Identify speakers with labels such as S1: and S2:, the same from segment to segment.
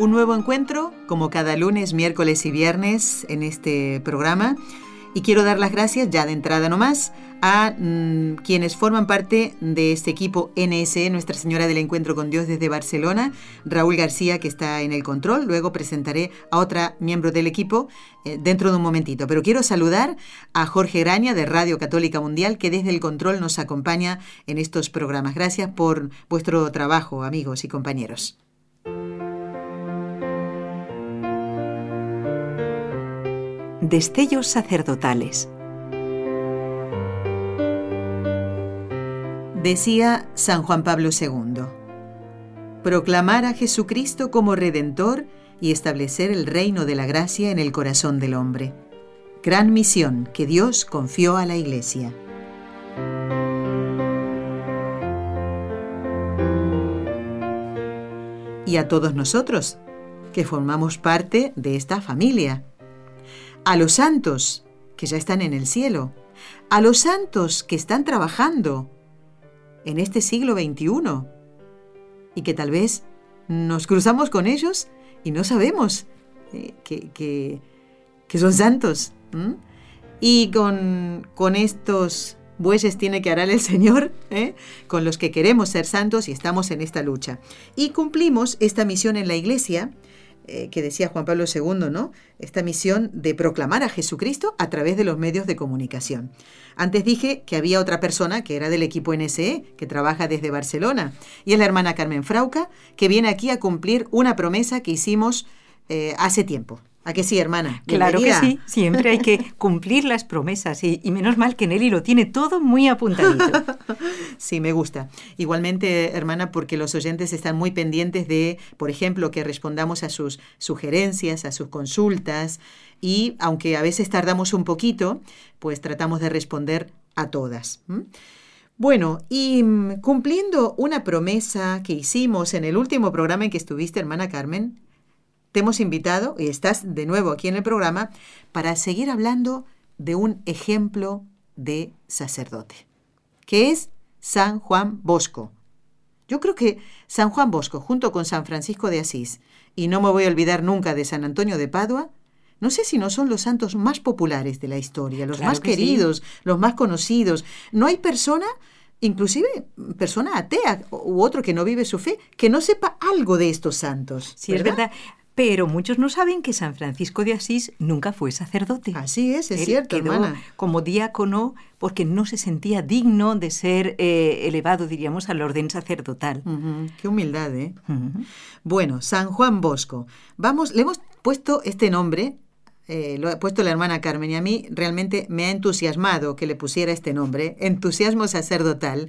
S1: Un nuevo encuentro, como cada lunes, miércoles y viernes en este programa. Y quiero dar las gracias ya de entrada nomás a mm, quienes forman parte de este equipo NSE, Nuestra Señora del Encuentro con Dios desde Barcelona, Raúl García que está en el control, luego presentaré a otra miembro del equipo eh, dentro de un momentito, pero quiero saludar a Jorge Graña de Radio Católica Mundial que desde el control nos acompaña en estos programas. Gracias por vuestro trabajo, amigos y compañeros.
S2: Destellos sacerdotales. Decía San Juan Pablo II, proclamar a Jesucristo como Redentor y establecer el reino de la gracia en el corazón del hombre. Gran misión que Dios confió a la Iglesia.
S1: Y a todos nosotros, que formamos parte de esta familia a los santos que ya están en el cielo, a los santos que están trabajando en este siglo XXI y que tal vez nos cruzamos con ellos y no sabemos eh, que, son santos. Y con, estos bueyes tiene que arar el Señor, ¿eh? con los que queremos ser santos y estamos en esta lucha. Y cumplimos esta misión en la iglesia eh, que decía Juan Pablo II, ¿no? Esta misión de proclamar a Jesucristo a través de los medios de comunicación. Antes dije que había otra persona que era del equipo NSE, que trabaja desde Barcelona, y es la hermana Carmen Frauca, que viene aquí a cumplir una promesa que hicimos eh, hace tiempo que sí, hermana?
S3: Claro
S1: que
S3: sí, siempre hay que cumplir las promesas y, menos mal que Nelly lo tiene todo muy apuntadito.
S1: sí, me gusta. Igualmente, hermana, porque los oyentes están muy pendientes de, por ejemplo, que respondamos a sus sugerencias, a sus consultas y aunque a veces tardamos un poquito, pues tratamos de responder a todas. Bueno, y mm, cumpliendo una promesa que hicimos en el último programa en que estuviste, hermana Carmen, te hemos invitado y estás de nuevo aquí en el programa para seguir hablando de un ejemplo de sacerdote, que es San Juan Bosco. Yo creo que San Juan Bosco, junto con San Francisco de Asís, y no me voy a olvidar nunca de San Antonio de Padua, no sé si no son los santos más populares de la historia, los más queridos, los más conocidos. No hay persona, inclusive persona atea u otro que no vive su fe, que no sepa algo de estos santos.
S3: Sí, es verdad. Pero muchos no saben que San Francisco de Asís nunca fue sacerdote.
S1: Así es, es cierto, hermana.
S3: Como diácono, porque no se sentía digno de ser eh, elevado, diríamos, al orden sacerdotal.
S1: Qué humildad, ¿eh? Bueno, San Juan Bosco. Vamos, le hemos puesto este nombre eh, lo ha puesto la hermana Carmen y a mí realmente me ha entusiasmado que le pusiera este nombre, entusiasmo sacerdotal,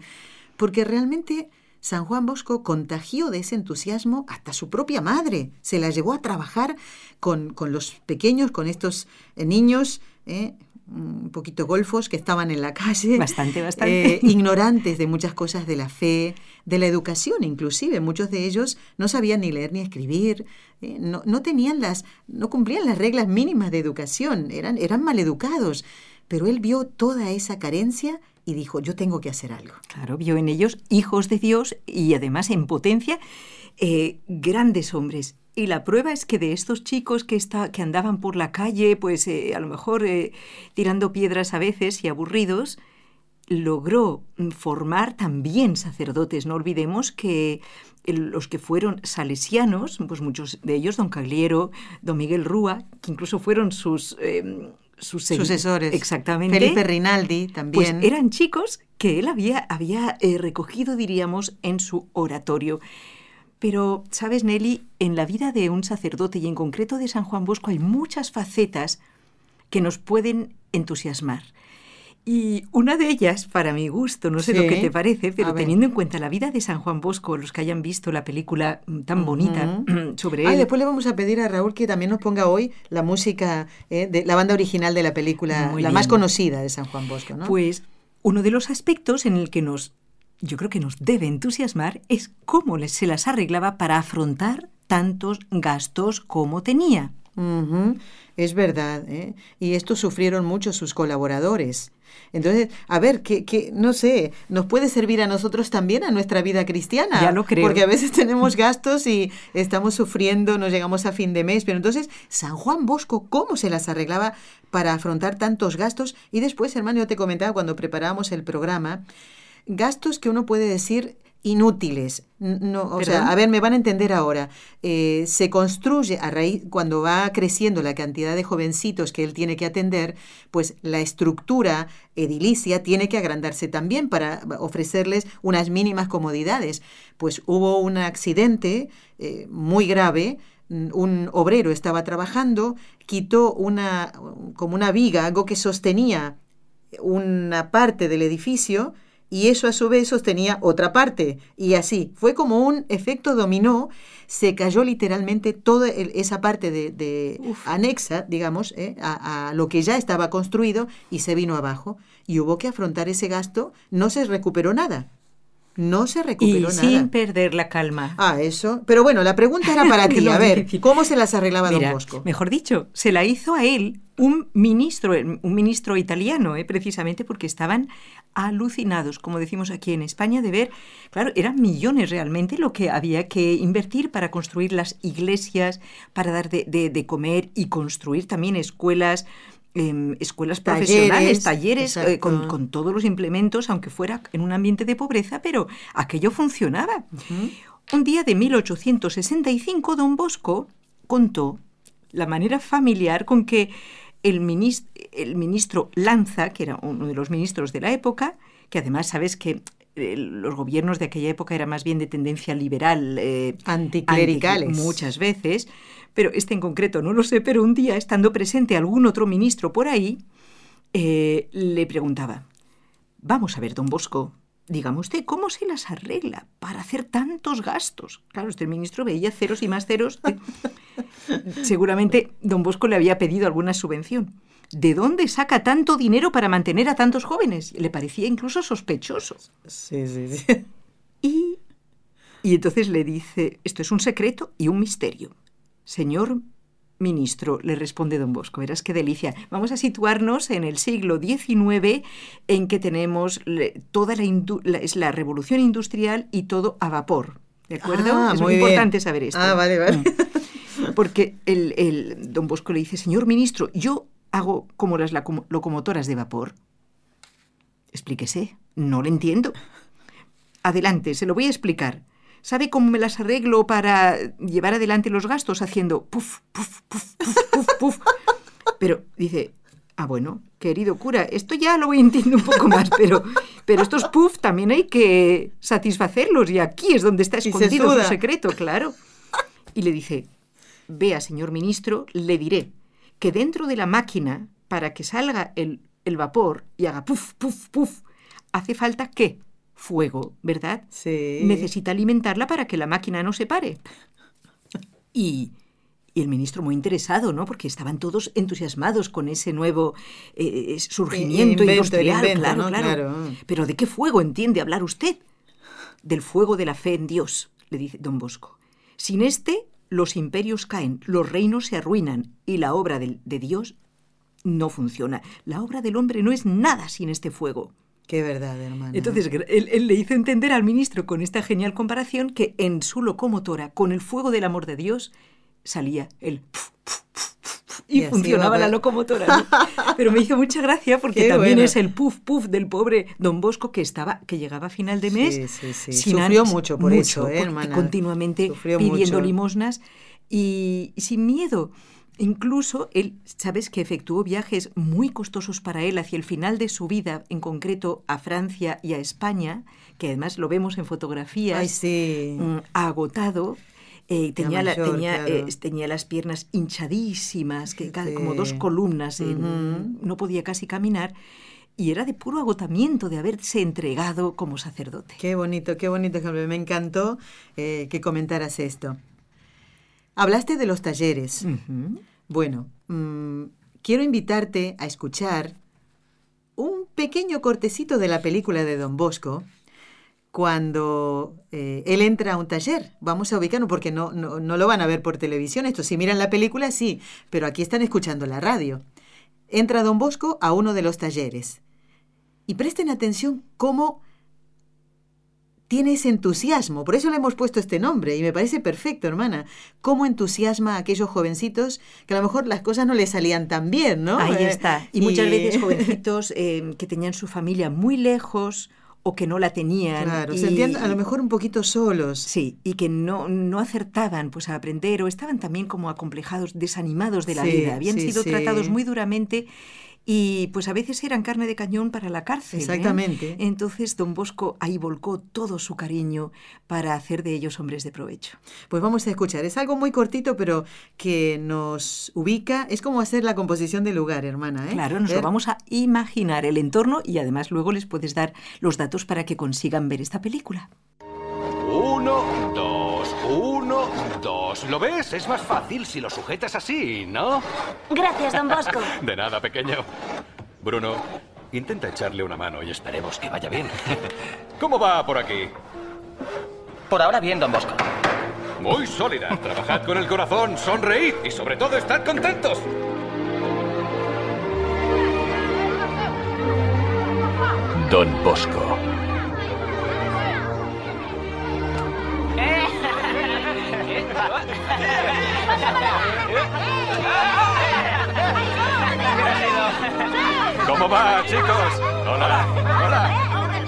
S1: porque realmente San Juan Bosco contagió de ese entusiasmo hasta su propia madre. Se la llevó a trabajar con, los pequeños, con estos eh, niños. Eh, un poquito golfos que estaban en la calle.
S3: Bastante, bastante. Eh,
S1: ignorantes de muchas cosas de la fe, de la educación inclusive. Muchos de ellos no sabían ni leer ni escribir, no, tenían las, no cumplían las reglas mínimas de educación, eran, eran maleducados. Pero él vio toda esa carencia y dijo, yo tengo que hacer algo.
S3: Claro, vio en ellos hijos de Dios y además en potencia eh, grandes hombres. Y la prueba es que de estos chicos que, está, que andaban por la calle, pues eh, a lo mejor eh, tirando piedras a veces y aburridos, logró mm, formar también sacerdotes. No olvidemos que los que fueron salesianos, pues muchos de ellos, don Cagliero, don Miguel Rúa, que incluso fueron sus
S1: em, sus sucesores.
S3: Exactamente.
S1: Felipe Rinaldi pues
S3: también. eran chicos que él había, había eh, recogido, diríamos, en su oratorio. Pero, sabes, Nelly, en la vida de un sacerdote y en concreto de San Juan Bosco hay muchas facetas que nos pueden entusiasmar. Y una de ellas, para mi gusto, no sé lo que te parece, pero teniendo en cuenta la vida de San Juan Bosco, los que hayan visto la película mm, tan bonita sobre él. Ah,
S1: después le vamos a pedir a Raúl que también nos ponga hoy la música, eh, de la banda original de la película, la más conocida de San Juan Bosco, ¿no?
S3: Pues uno de los aspectos en el que nos, yo creo que nos debe entusiasmar es cómo se las arreglaba para afrontar tantos gastos como tenía.
S1: Es verdad, ¿eh? y esto sufrieron mucho sus colaboradores. Entonces, a ver, que, no sé, nos puede servir a nosotros también a nuestra vida cristiana.
S3: Ya creo.
S1: Porque a veces tenemos gastos y estamos sufriendo, nos llegamos a fin de mes. Pero entonces, San Juan Bosco, ¿cómo se las arreglaba para afrontar tantos gastos? Y después, hermano, yo te comentaba cuando preparábamos el programa, gastos que uno puede decir inútiles. No, a ver, me van a entender ahora. Eh, se construye a raíz, cuando va creciendo la cantidad de jovencitos que él tiene que atender, pues la estructura edilicia tiene que agrandarse también para ofrecerles unas mínimas comodidades. Pues hubo un accidente eh, muy grave mm, un obrero estaba trabajando, quitó una como una viga, algo que sostenía una parte del edificio, y eso a su vez sostenía otra parte. Y así, fue como un efecto dominó, se cayó literalmente toda esa parte de, anexa, digamos, eh, a, lo que ya estaba construido y se vino abajo. Y hubo que afrontar ese gasto, no se recuperó nada no se
S3: recuperó y Sin perder la calma.
S1: Ah, eso. Pero bueno, la pregunta era para ti. A ver, ¿cómo se las arreglaba don Bosco?
S3: Mejor dicho, se la hizo a él un ministro, un ministro italiano, eh, precisamente porque estaban alucinados, como decimos aquí en España, de ver, claro, eran millones realmente lo que había que invertir para construir las iglesias, para dar de comer y construir también escuelas Em, escuelas profesionales, talleres, eh, con, todos los implementos, aunque fuera en un ambiente de pobreza, pero aquello funcionaba. Un día de 1865, don Bosco contó la manera familiar con que el, ministro Lanza, que era uno de los ministros de la época, que además sabes que eh, los gobiernos de aquella época eran más bien de tendencia liberal,
S1: eh, anticlericales,
S3: muchas veces, pero este en concreto no lo sé, pero un día, estando presente algún otro ministro por ahí, eh, le preguntaba, vamos a ver, don Bosco, digamos usted, ¿cómo se las arregla para hacer tantos gastos? Claro, este ministro veía ceros y más ceros. Seguramente don Bosco le había pedido alguna subvención. ¿De dónde saca tanto dinero para mantener a tantos jóvenes? Le parecía incluso sospechoso.
S1: Sí, sí, sí.
S3: y entonces le dice, esto es un secreto y un misterio. Señor ministro, le responde don Bosco. Verás qué delicia. Vamos a situarnos en el siglo XIX en que tenemos toda la, es la revolución industrial y todo a vapor. ¿De acuerdo?
S1: Ah,
S3: es
S1: muy,
S3: importante saber esto.
S1: Ah, vale, vale. Mm.
S3: Porque el, don Bosco le dice, señor ministro, yo hago como las locomotoras de vapor. Explíquese, no lo entiendo. Adelante, se lo voy a explicar sabe cómo me las arreglo para llevar adelante los gastos haciendo puf, puf, puf, puf, puf, puf. Pero dice, ah, bueno, querido cura, esto ya lo entiendo un poco más, pero, pero estos puff también hay que satisfacerlos y aquí es donde está escondido su secreto, claro. Y le dice, vea, señor ministro, le diré que dentro de la máquina, para que salga el, el vapor y haga puf, puf, puf, hace falta que fuego, ¿verdad?
S1: Sí.
S3: Necesita alimentarla para que la máquina no se pare. Y, el ministro muy interesado, ¿no? Porque estaban todos entusiasmados con ese nuevo eh, eh, surgimiento eh, industrial, claro, claro, Pero ¿de qué fuego entiende hablar usted? Del fuego de la fe en Dios, le dice don Bosco. Sin este, los imperios caen, los reinos se arruinan y la obra de Dios no funciona. La obra del hombre no es nada sin este fuego.
S1: Qué verdad, hermano.
S3: Entonces, él, le hizo entender al ministro con esta genial comparación que en su locomotora, con el fuego del amor de Dios, salía el... y, funcionaba la locomotora. Pero me hizo mucha gracia porque también es el puff puff del pobre Don Bosco que estaba que llegaba a final de
S1: mes. Sufrió mucho por eso, ¿eh,
S3: Continuamente pidiendo limosnas y sin miedo. Incluso él, sabes que efectuó viajes muy costosos para él hacia el final de su vida, en concreto a Francia y a España, que además lo vemos en fotografías, Ay, sí. agotado, tenía, las piernas hinchadísimas, que como dos columnas, no podía casi caminar. Y era de puro agotamiento de haberse entregado como sacerdote.
S1: Qué bonito, qué bonito Me encantó eh, que comentaras esto. Hablaste de los talleres. Bueno, mm, quiero invitarte a escuchar un pequeño cortecito de la película de Don Bosco cuando eh, él entra a un taller. Vamos a ubicarlo porque no, no, lo van a ver por televisión. Esto, si miran la película, sí, pero aquí están escuchando la radio. Entra Don Bosco a uno de los talleres. Y presten atención cómo tiene ese entusiasmo, por eso le hemos puesto este nombre y me parece perfecto, hermana. ¿Cómo entusiasma a aquellos jovencitos que a lo mejor las cosas no les salían tan bien, ¿no?
S3: Ahí eh, está. Y, muchas veces jovencitos em, que tenían su familia muy lejos o que no la tenían.
S1: Claro, sentían a lo mejor un poquito solos.
S3: Sí, y que no, no acertaban pues a aprender o estaban también como acomplejados, desanimados de la vida. Habían sido tratados muy duramente y pues a veces eran carne de cañón para la cárcel.
S1: ¿eh? Exactamente.
S3: Entonces don Bosco ahí volcó todo su cariño para hacer de ellos hombres de provecho.
S1: Pues vamos a escuchar, es algo muy cortito pero que nos ubica, es como hacer la composición del lugar, hermana. ¿eh?
S3: Claro, nos lo vamos a imaginar el entorno y además luego les puedes dar los datos para que consigan ver esta película.
S4: Uno, dos. ¿lo ves? Es más fácil si lo sujetas así, ¿no?
S5: Gracias, don Bosco.
S4: De nada, pequeño. Bruno, intenta echarle una mano y esperemos que vaya bien. ¿Cómo va por aquí?
S6: Por ahora bien, don Bosco.
S4: Muy sólida. Trabajad con el corazón, sonreíd y sobre todo estad contentos. Don Bosco. ¿Cómo
S7: va,
S4: chicos?
S7: Hola. Hola.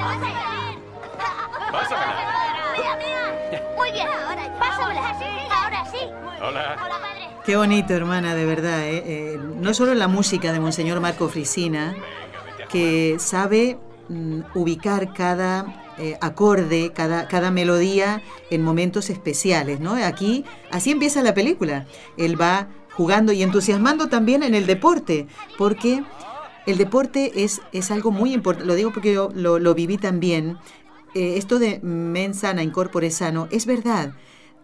S7: Pásamela. Muy bien.
S1: Pásamela. Ahora sí. Hola. Hola, padre. Qué bonito, hermana, de verdad. Eh, ¿eh? no solo la música de Monseñor Marco Frisina, que sabe mm, ubicar cada eh, acorde, cada, cada melodía en momentos especiales, ¿no? Aquí, así empieza la película. Él va jugando y entusiasmando también en el deporte, porque el deporte es, es algo muy importante, lo digo porque yo lo, viví también, eh, esto de men sana, incorpore sano, es verdad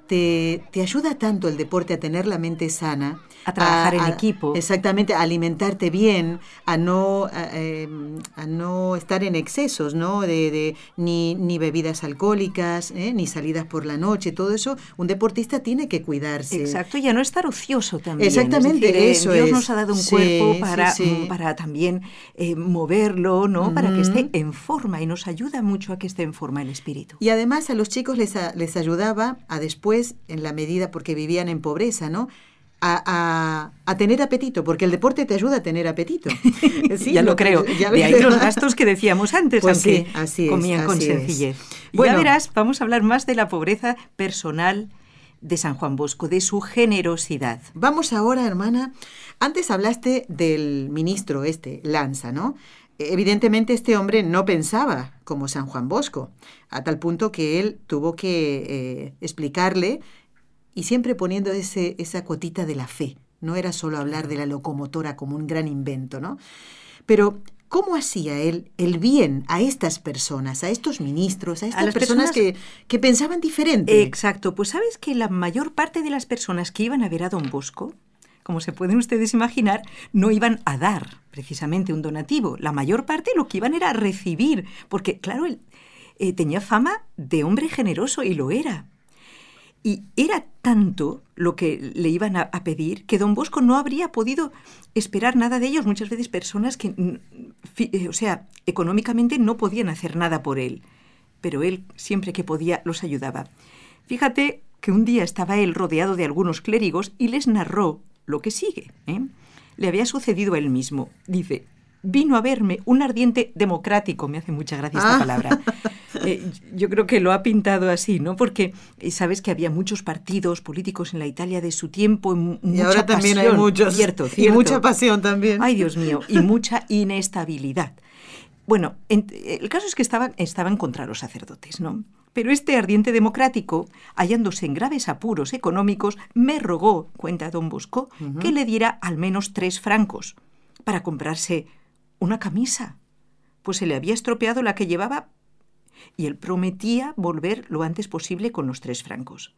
S1: te, te, ayuda tanto el deporte a tener la mente sana.
S3: A trabajar en equipo.
S1: Exactamente, a alimentarte bien, a no, em, a, no estar en excesos, ¿no? De, de ni, ni, bebidas alcohólicas, ¿eh? ni salidas por la noche, todo eso. Un deportista tiene que cuidarse.
S3: Exacto, y a no estar ocioso también.
S1: Exactamente, eh, es Dios
S3: nos ha dado un cuerpo para, mm, para también eh, moverlo, ¿no? Para que esté en forma y nos ayuda mucho a que esté en forma el espíritu.
S1: Y además a los chicos les, les ayudaba a después en la medida porque vivían en pobreza, ¿no? A, tener apetito, porque el deporte te ayuda a tener apetito.
S3: Sí, ya lo, creo. Ya de ahí los gastos que decíamos antes, pues así comían con sencillez. Bueno, ya verás, vamos a hablar más de la pobreza personal de San Juan Bosco, de su generosidad.
S1: Vamos ahora, hermana. Antes hablaste del ministro este, Lanza, ¿no? Evidentemente este hombre no pensaba como San Juan Bosco, a tal punto que él tuvo que eh, explicarle y siempre poniendo ese, esa cotita de la fe. No era solo hablar de la locomotora como un gran invento, ¿no? Pero ¿cómo hacía él el bien a estas personas, a estos ministros, a estas personas, que, que, pensaban diferente?
S3: Exacto, pues sabes que la mayor parte de las personas que iban a ver a don Bosco como se pueden ustedes imaginar, no iban a dar precisamente un donativo. La mayor parte lo que iban era a recibir, porque claro, él eh, tenía fama de hombre generoso y lo era. Y era tanto lo que le iban a, pedir que don Bosco no habría podido esperar nada de ellos. Muchas veces personas que, eh, o sea, económicamente no podían hacer nada por él, pero él siempre que podía los ayudaba. Fíjate que un día estaba él rodeado de algunos clérigos y les narró lo que sigue. ¿eh? Le había sucedido a él mismo. Dice, vino a verme un ardiente democrático, me hace mucha gracia esta ah. palabra. Eh, yo creo que lo ha pintado así, ¿no? Porque eh, sabes que había muchos partidos políticos en la Italia de su tiempo, y ahora
S1: también hay muchos,
S3: y
S1: mucha pasión también.
S3: Ay, Dios mío, y mucha inestabilidad. Bueno, el caso es que estaba estaban contra los sacerdotes, ¿no? Pero este ardiente democrático, hallándose en graves apuros económicos, me rogó, cuenta don Bosco, que le diera al menos tres francos para comprarse una camisa, pues se le había estropeado la que llevaba y él prometía volver lo antes posible con los tres francos.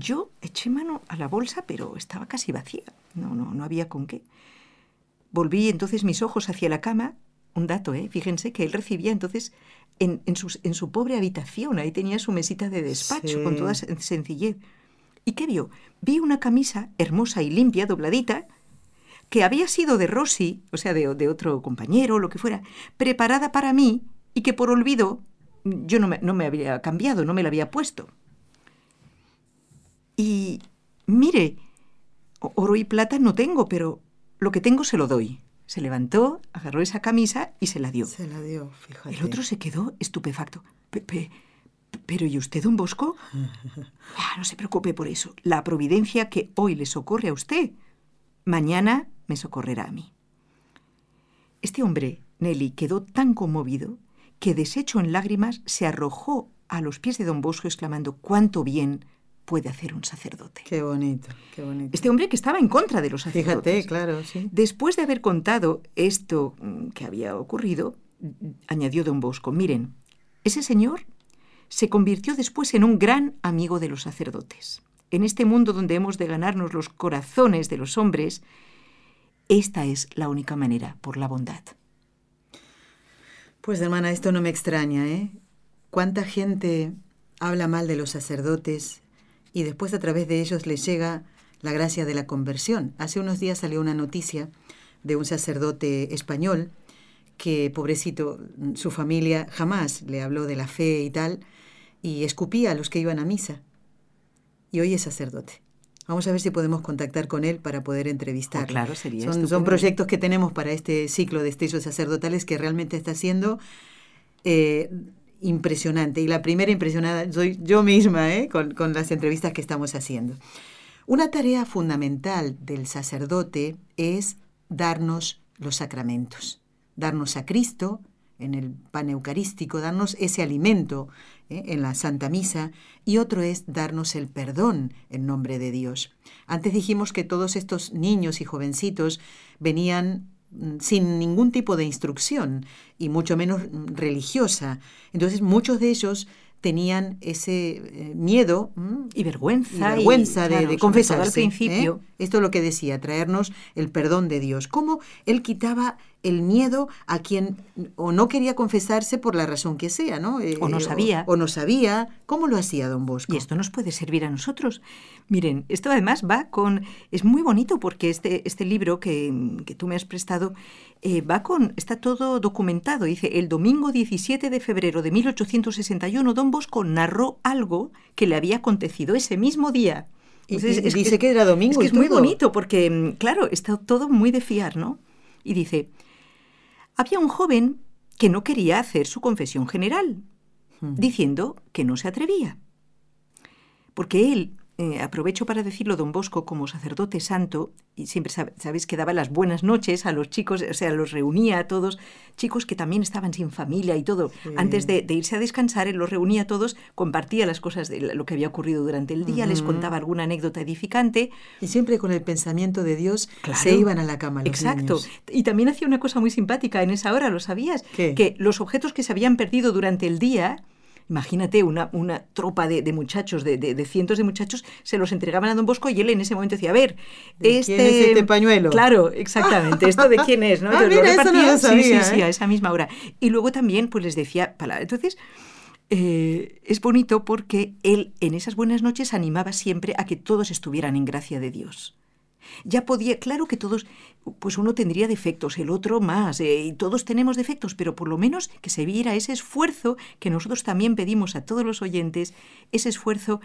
S3: Yo eché mano a la bolsa, pero estaba casi vacía. No, no, no había con qué. Volví entonces mis ojos hacia la cama. Un dato, ¿eh? Fíjense que él recibía entonces en, en su pobre habitación, ahí tenía su mesita de despacho, con toda sencillez. ¿Y qué vio? Vi una camisa hermosa y limpia, dobladita, que había sido de Rossi, o sea, de, otro compañero, lo que fuera, preparada para mí y que por olvido yo no me había cambiado, no me la había puesto. Y mire, oro y plata no tengo, pero lo que tengo se lo doy. Se levantó, agarró esa camisa y se la dio.
S1: Se la dio, fíjate.
S3: El otro se quedó estupefacto. Pepe. ¿Pero y usted, don Bosco? Ah, no se preocupe por eso. La providencia que hoy le socorre a usted, mañana me socorrerá a mí. Este hombre, Nelly, quedó tan conmovido que, deshecho en lágrimas, se arrojó a los pies de don Bosco exclamando, ¡cuánto bien! puede hacer un sacerdote.
S1: Qué bonito, qué bonito.
S3: Este hombre que estaba en contra de los sacerdotes.
S1: Fíjate, claro, sí.
S3: Después de haber contado esto mm, que había ocurrido, añadió don Bosco, miren, ese señor se convirtió después en un gran amigo de los sacerdotes. En este mundo donde hemos de ganarnos los corazones de los hombres, esta es la única manera, por la bondad.
S1: Pues hermana, esto no me extraña, ¿eh? ¿Cuánta gente habla mal de los sacerdotes y después a través de ellos les llega la gracia de la conversión. Hace unos días salió una noticia de un sacerdote español que, pobrecito, su familia jamás le habló de la fe y tal, y escupía a los que iban a misa. Y hoy es sacerdote. Vamos a ver si podemos contactar con él para poder entrevistar. Oh,
S3: claro, sería
S1: son, son, proyectos que tenemos para este ciclo de estrellos sacerdotales que realmente está siendo eh, impresionante. Y la primera impresionada soy yo misma ¿eh? con, las entrevistas que estamos haciendo. Una tarea fundamental del sacerdote es darnos los sacramentos, darnos a Cristo en el pan eucarístico, darnos ese alimento ¿eh? en la Santa Misa y otro es darnos el perdón en nombre de Dios. Antes dijimos que todos estos niños y jovencitos venían Mm, sin ningún tipo de instrucción y mucho menos mm, religiosa. Entonces muchos de ellos tenían ese eh, miedo
S3: mm, y vergüenza,
S1: de, confesarse. ¿eh? Esto es lo que decía, traernos el perdón de Dios. Cómo él quitaba el miedo a quien o no quería confesarse por la razón que sea, ¿no?
S3: o no eh, sabía.
S1: O, no sabía. ¿Cómo lo hacía don Bosco?
S3: Y esto nos puede servir a nosotros. Miren, esto además va con... Es muy bonito porque este, este libro que, tú me has prestado eh, va con... Está todo documentado. Dice, el domingo 17 de febrero de 1861, don Bosco narró algo que le había acontecido ese mismo día.
S1: y, dice que, era domingo. Es
S3: es muy bonito porque, mm, claro, está todo muy de fiar, ¿no? Y dice, había un joven que no quería hacer su confesión general, hmm. diciendo que no se atrevía, porque él eh, aprovecho para decirlo, don Bosco, como sacerdote santo, y siempre sabéis que daba las buenas noches a los chicos, o sea, los reunía a todos, chicos que también estaban sin familia y todo. Antes de, irse a descansar, él los reunía a todos, compartía las cosas de lo que había ocurrido durante el día, les contaba alguna anécdota edificante.
S1: Y siempre con el pensamiento de Dios se iban a la cama.
S3: Exacto. Y también hacía una cosa muy simpática en esa hora, ¿lo sabías? Que los objetos que se habían perdido durante el día, Imagínate, una, una tropa de, muchachos, de, cientos de muchachos, se los entregaban a don Bosco y él en ese momento decía, a ver, este... ¿Quién
S1: es este, este pañuelo?
S3: Claro, exactamente, esto de quién es, ¿no?
S1: Ah, lo
S3: sabía, sí, sí, a ¿eh? esa misma hora. Y luego también pues les decía Entonces... Eh, es bonito porque él en esas buenas noches animaba siempre a que todos estuvieran en gracia de Dios. Ya podía, claro que todos, pues uno tendría defectos, el otro más, eh, y todos tenemos defectos, pero por lo menos que se viera ese esfuerzo que nosotros también pedimos a todos los oyentes, ese esfuerzo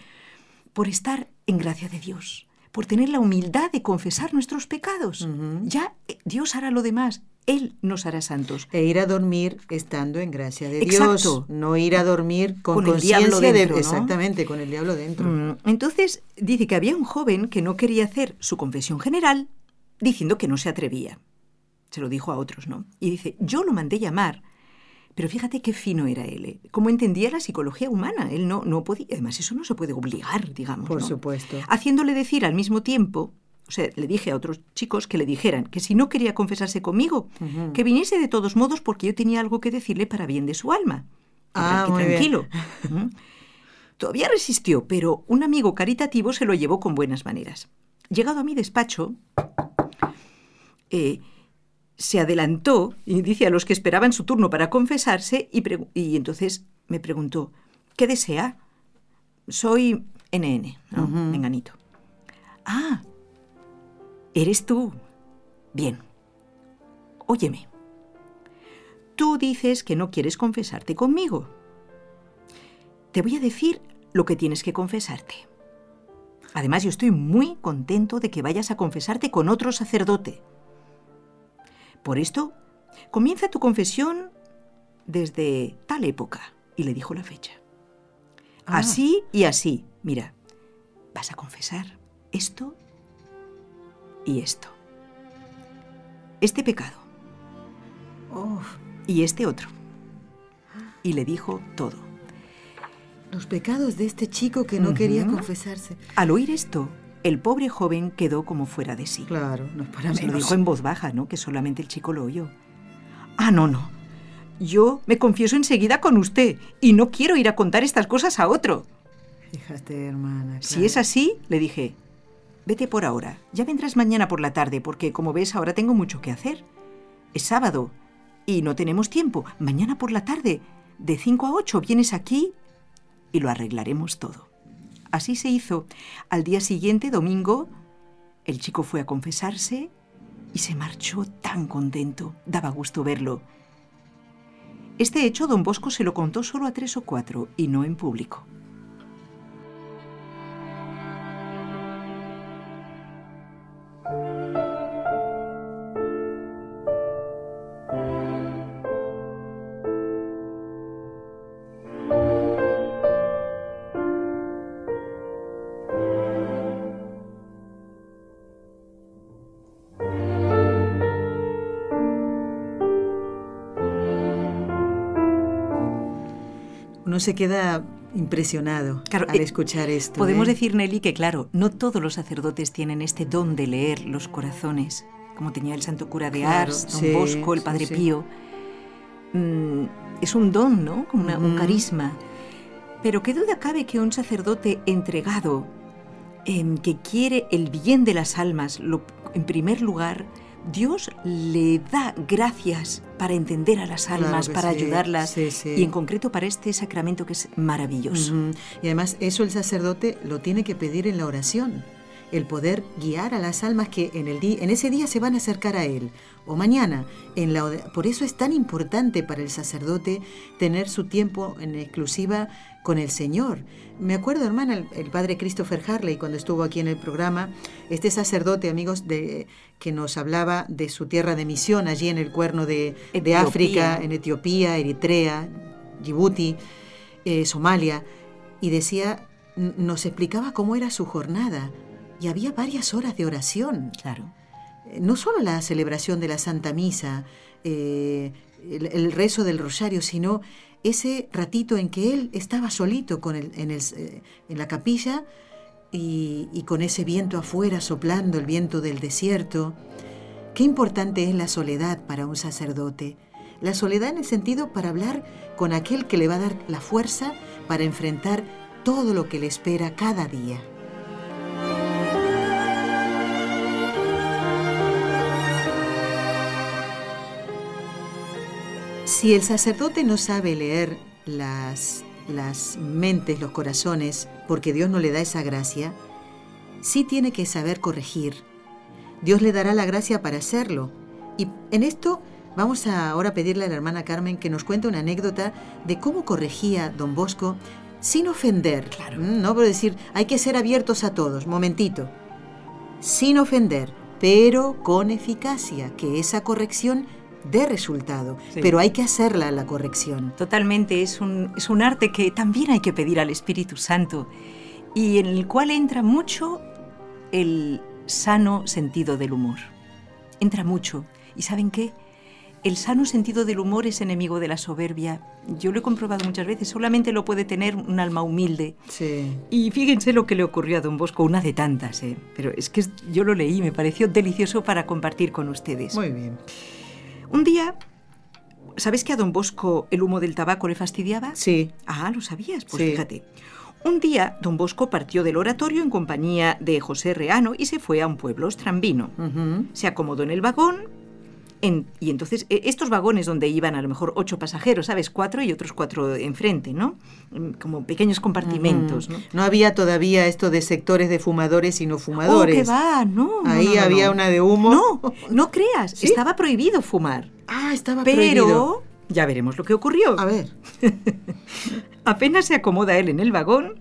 S3: por estar en gracia de Dios, por tener la humildad de confesar nuestros pecados. Ya eh, Dios hará lo demás. Él nos hará santos.
S1: E ir a dormir estando en gracia de Dios. No ir a dormir con, conciencia de...
S3: Exactamente, con el diablo dentro. Mm, entonces, dice que había un joven que no quería hacer su confesión general diciendo que no se atrevía. Se lo dijo a otros, ¿no? Y dice, yo lo mandé llamar pero fíjate qué fino era él, ¿eh? cómo entendía la psicología humana. Él no, no podía, además eso no se puede obligar, digamos.
S1: Por supuesto.
S3: Haciéndole decir al mismo tiempo o sea, le dije a otros chicos que le dijeran que si no quería confesarse conmigo, que viniese de todos modos porque yo tenía algo que decirle para bien de su alma. Ah, tranquilo. Todavía resistió, pero un amigo caritativo se lo llevó con buenas maneras. Llegado a mi despacho, eh, se adelantó y dice a los que esperaban su turno para confesarse y, entonces me preguntó, ¿qué desea? Soy NN, ¿no? Ah, ¿Eres tú? Bien. Óyeme. Tú dices que no quieres confesarte conmigo. Te voy a decir lo que tienes que confesarte. Además, yo estoy muy contento de que vayas a confesarte con otro sacerdote. Por esto, comienza tu confesión desde tal época. Y le dijo la fecha. Ah. Así y así. Mira, vas a confesar esto y esto. Este pecado. Y este otro. Y le dijo todo.
S1: Los pecados de este chico que no quería confesarse.
S3: Al oír esto, el pobre joven quedó como fuera de sí.
S1: Claro,
S3: no
S1: es para menos. Se
S3: lo dijo en voz baja, ¿no? Que solamente el chico lo oyó. Ah, no, no. Yo me confieso enseguida con usted y no quiero ir a contar estas cosas a otro.
S1: Fíjate, hermana.
S3: Si es así, le dije, Vete por ahora. Ya vendrás mañana por la tarde, porque como ves ahora tengo mucho que hacer. Es sábado y no tenemos tiempo. Mañana por la tarde, de 5 a 8, vienes aquí y lo arreglaremos todo. Así se hizo. Al día siguiente, domingo, el chico fue a confesarse y se marchó tan contento. Daba gusto verlo. Este hecho don Bosco se lo contó solo a tres o cuatro y no en público.
S1: se queda impresionado al eh, escuchar esto.
S3: Podemos ¿eh? decir, Nelly, que claro, no todos los sacerdotes tienen este don de leer los corazones, como tenía el santo cura de Ars, don Bosco, el padre Pío. Mm, es un don, ¿no? Como un carisma. Pero qué duda cabe que un sacerdote entregado, em, que quiere el bien de las almas, lo, en primer lugar, Dios le da gracias para entender a las almas, para ayudarlas y en concreto para este sacramento que es maravilloso.
S1: Y además eso el sacerdote lo tiene que pedir en la oración el poder guiar a las almas que en, ese día se van a acercar a Él, o mañana. por eso es tan importante para el sacerdote tener su tiempo en exclusiva con el Señor. Me acuerdo, hermana, el, padre Christopher Harley, cuando estuvo aquí en el programa, este sacerdote, amigos, de, que nos hablaba de su tierra de misión allí en el cuerno de, África, en Etiopía, Eritrea, Djibouti, eh, Somalia, y decía, nos explicaba cómo era su jornada y había varias horas de oración. Claro. Eh, no solo la celebración de la Santa Misa, eh, el, rezo del rosario, sino ese ratito en que él estaba solito eh, en, la capilla y, y, con ese viento afuera soplando, el viento del desierto. Qué importante es la soledad para un sacerdote. La soledad en el sentido para hablar con aquel que le va a dar la fuerza para enfrentar todo lo que le espera cada día. Si el sacerdote no sabe leer las, mentes, los corazones, porque Dios no le da esa gracia, sí tiene que saber corregir. Dios le dará la gracia para hacerlo. Y en esto vamos a pedirle a la hermana Carmen que nos cuente una anécdota de cómo corregía don Bosco sin ofender. Claro. Mm, no, por decir, hay que ser abiertos a todos, momentito. Sin ofender, pero con eficacia, que esa corrección de resultado, pero hay que hacerla la corrección.
S3: Totalmente, es un, es un arte que también hay que pedir al Espíritu Santo y en el cual entra mucho el sano sentido del humor. Entra mucho. ¿Y saben qué? El sano sentido del humor es enemigo de la soberbia. Yo lo he comprobado muchas veces, solamente lo puede tener un alma humilde.
S1: Sí.
S3: Y fíjense lo que le ocurrió a Don Bosco, una de tantas, ¿eh? pero es que yo lo leí, me pareció delicioso para compartir con ustedes.
S1: Muy bien.
S3: Un día ¿Sabes que a don Bosco el humo del tabaco le fastidiaba?
S1: Sí.
S3: Ah, lo sabías, pues fíjate. Un día, don Bosco partió del oratorio en compañía de José Reano y se fue a un pueblo ostrambino. Se acomodó en el vagón y entonces, eh, estos vagones donde iban a lo mejor ocho pasajeros, ¿sabes? Cuatro y otros cuatro enfrente, ¿no? Mm, como pequeños compartimentos, ¿no? No
S1: había todavía esto de sectores de fumadores y no oh, fumadores.
S3: Oh, va, no.
S1: Ahí había una de humo.
S3: No, no creas, estaba prohibido fumar.
S1: Ah, estaba prohibido. Pero
S3: ya veremos lo que ocurrió.
S1: A ver.
S3: Apenas se acomoda él en el vagón,